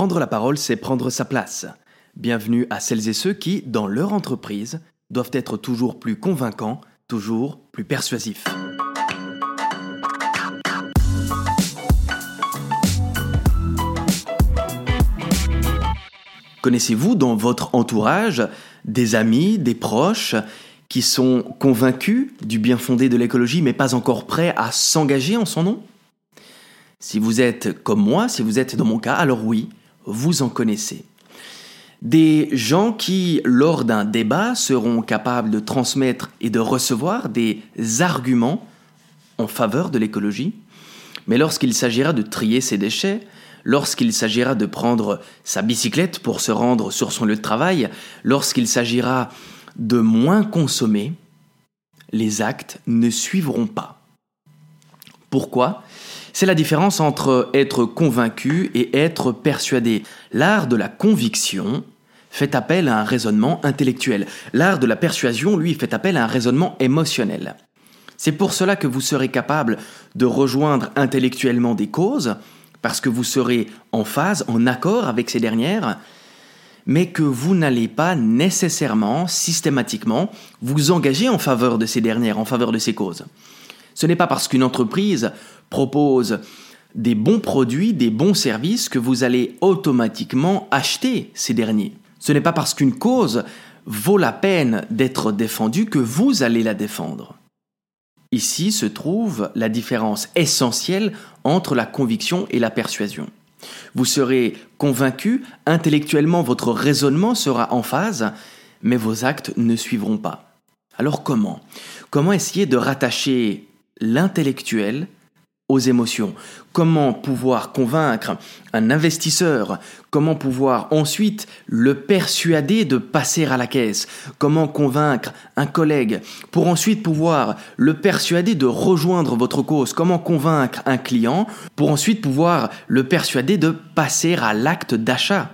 Prendre la parole, c'est prendre sa place. Bienvenue à celles et ceux qui, dans leur entreprise, doivent être toujours plus convaincants, toujours plus persuasifs. Connaissez-vous dans votre entourage des amis, des proches qui sont convaincus du bien fondé de l'écologie mais pas encore prêts à s'engager en son nom? Si vous êtes comme moi, si vous êtes dans mon cas, alors oui, vous en connaissez. Des gens qui, lors d'un débat, seront capables de transmettre et de recevoir des arguments en faveur de l'écologie, mais lorsqu'il s'agira de trier ses déchets, lorsqu'il s'agira de prendre sa bicyclette pour se rendre sur son lieu de travail, lorsqu'il s'agira de moins consommer, les actes ne suivront pas. Pourquoi? C'est la différence entre être convaincu et être persuadé. L'art de la conviction fait appel à un raisonnement intellectuel. L'art de la persuasion, lui, fait appel à un raisonnement émotionnel. C'est pour cela que vous serez capable de rejoindre intellectuellement des causes, parce que vous serez en phase, en accord avec ces dernières, mais que vous n'allez pas nécessairement, systématiquement, vous engager en faveur de ces dernières, en faveur de ces causes. Ce n'est pas parce qu'une entreprise propose des bons produits, des bons services, que vous allez automatiquement acheter ces derniers. Ce n'est pas parce qu'une cause vaut la peine d'être défendue que vous allez la défendre. Ici se trouve la différence essentielle entre la conviction et la persuasion. Vous serez convaincu, intellectuellement votre raisonnement sera en phase, mais vos actes ne suivront pas. Alors comment? Comment essayer de rattacher l'intellectuel aux émotions. Comment pouvoir convaincre un investisseur? Comment pouvoir ensuite le persuader de passer à la caisse? Comment convaincre un collègue pour ensuite pouvoir le persuader de rejoindre votre cause? Comment convaincre un client pour ensuite pouvoir le persuader de passer à l'acte d'achat?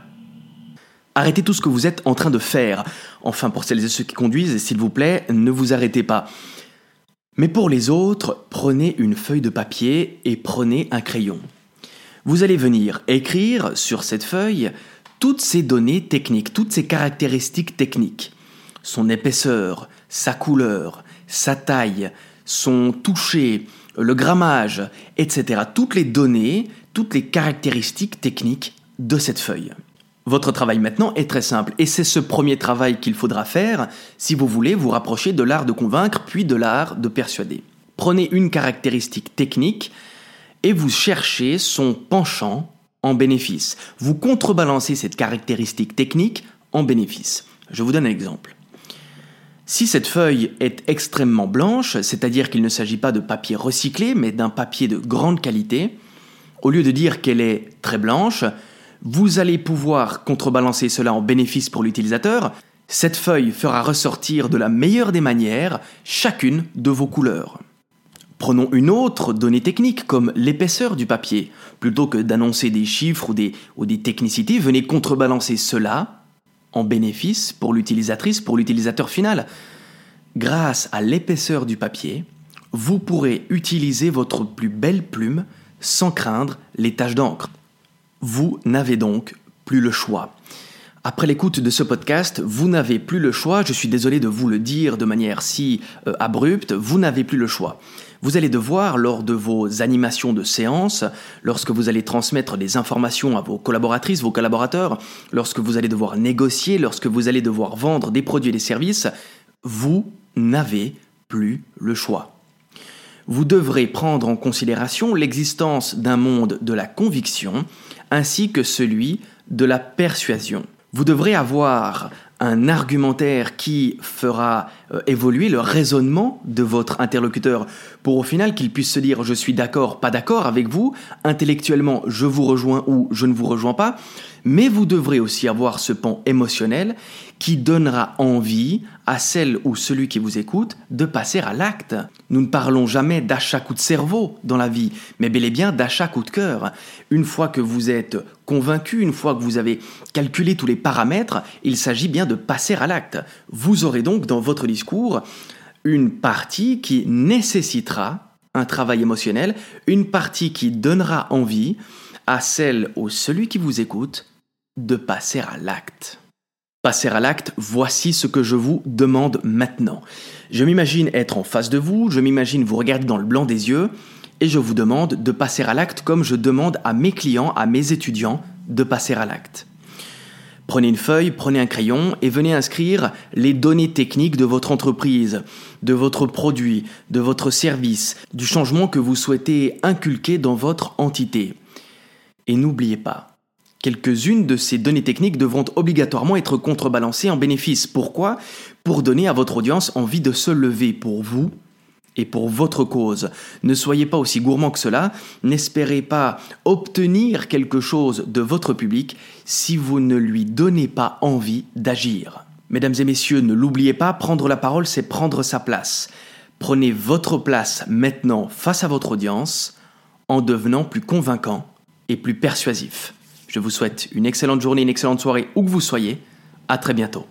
Arrêtez tout ce que vous êtes en train de faire. Enfin, pour celles et ceux qui conduisent, s'il vous plaît, ne vous arrêtez pas. Mais pour les autres, prenez une feuille de papier et prenez un crayon. Vous allez venir écrire sur cette feuille toutes ces données techniques, toutes ces caractéristiques techniques. Son épaisseur, sa couleur, sa taille, son toucher, le grammage, etc. Toutes les données, toutes les caractéristiques techniques de cette feuille. Votre travail maintenant est très simple et c'est ce premier travail qu'il faudra faire si vous voulez vous rapprocher de l'art de convaincre puis de l'art de persuader. Prenez une caractéristique technique et vous cherchez son penchant en bénéfice. Vous contrebalancez cette caractéristique technique en bénéfice. Je vous donne un exemple. Si cette feuille est extrêmement blanche, c'est-à-dire qu'il ne s'agit pas de papier recyclé, mais d'un papier de grande qualité, au lieu de dire qu'elle est très blanche, vous allez pouvoir contrebalancer cela en bénéfice pour l'utilisateur. Cette feuille fera ressortir de la meilleure des manières chacune de vos couleurs. Prenons une autre donnée technique comme l'épaisseur du papier. Plutôt que d'annoncer des chiffres ou des, technicités, venez contrebalancer cela en bénéfice pour l'utilisatrice, pour l'utilisateur final. Grâce à l'épaisseur du papier, vous pourrez utiliser votre plus belle plume sans craindre les taches d'encre. Vous n'avez donc plus le choix. Après l'écoute de ce podcast, vous n'avez plus le choix, je suis désolé de vous le dire de manière si euh, abrupte, vous n'avez plus le choix. Vous allez devoir, lors de vos animations de séance, lorsque vous allez transmettre des informations à vos collaboratrices, vos collaborateurs, lorsque vous allez devoir négocier, lorsque vous allez devoir vendre des produits et des services, vous n'avez plus le choix vous devrez prendre en considération l'existence d'un monde de la conviction ainsi que celui de la persuasion. Vous devrez avoir un argumentaire qui fera euh, évoluer le raisonnement de votre interlocuteur pour au final qu'il puisse se dire je suis d'accord, pas d'accord avec vous, intellectuellement je vous rejoins ou je ne vous rejoins pas, mais vous devrez aussi avoir ce pan émotionnel qui donnera envie à celle ou celui qui vous écoute de passer à l'acte. Nous ne parlons jamais d'achat coup de cerveau dans la vie, mais bel et bien d'achat coup de cœur. Une fois que vous êtes convaincu, une fois que vous avez calculé tous les paramètres, il s'agit bien de passer à l'acte. Vous aurez donc dans votre discours une partie qui nécessitera un travail émotionnel, une partie qui donnera envie à celle ou celui qui vous écoute de passer à l'acte. Passer à l'acte, voici ce que je vous demande maintenant. Je m'imagine être en face de vous, je m'imagine vous regarder dans le blanc des yeux, et je vous demande de passer à l'acte comme je demande à mes clients, à mes étudiants de passer à l'acte. Prenez une feuille, prenez un crayon et venez inscrire les données techniques de votre entreprise, de votre produit, de votre service, du changement que vous souhaitez inculquer dans votre entité. Et n'oubliez pas, quelques-unes de ces données techniques devront obligatoirement être contrebalancées en bénéfice. Pourquoi? Pour donner à votre audience envie de se lever pour vous et pour votre cause. Ne soyez pas aussi gourmand que cela, n'espérez pas obtenir quelque chose de votre public si vous ne lui donnez pas envie d'agir. Mesdames et messieurs, ne l'oubliez pas, prendre la parole, c'est prendre sa place. Prenez votre place maintenant face à votre audience en devenant plus convaincant et plus persuasif. Je vous souhaite une excellente journée, une excellente soirée où que vous soyez. À très bientôt.